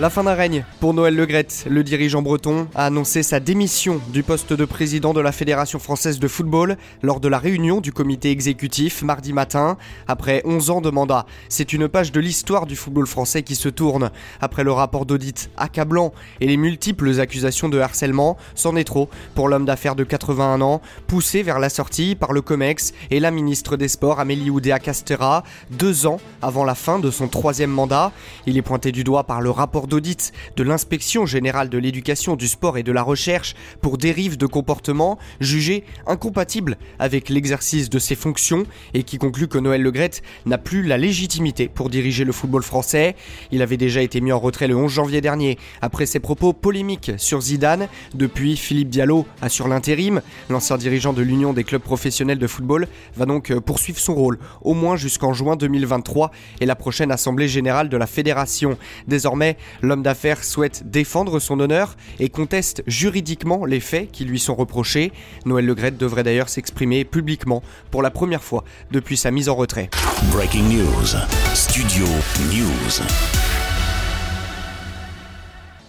La fin d'un règne pour Noël Legrette. Le dirigeant breton a annoncé sa démission du poste de président de la Fédération française de football lors de la réunion du comité exécutif mardi matin. Après 11 ans de mandat, c'est une page de l'histoire du football français qui se tourne. Après le rapport d'audit accablant et les multiples accusations de harcèlement, c'en est trop pour l'homme d'affaires de 81 ans, poussé vers la sortie par le COMEX et la ministre des Sports Amélie Oudéa-Castera, deux ans avant la fin de son troisième mandat. Il est pointé du doigt par le rapport d'audit de l'inspection générale de l'éducation, du sport et de la recherche pour dérives de comportement jugés incompatibles avec l'exercice de ses fonctions et qui conclut que Noël Legrette n'a plus la légitimité pour diriger le football français. Il avait déjà été mis en retrait le 11 janvier dernier après ses propos polémiques sur Zidane. Depuis, Philippe Diallo assure l'intérim. L'ancien dirigeant de l'Union des clubs professionnels de football va donc euh, poursuivre son rôle au moins jusqu'en juin 2023 et la prochaine assemblée générale de la fédération. Désormais, L'homme d'affaires souhaite défendre son honneur et conteste juridiquement les faits qui lui sont reprochés. Noël Legrette devrait d'ailleurs s'exprimer publiquement pour la première fois depuis sa mise en retrait.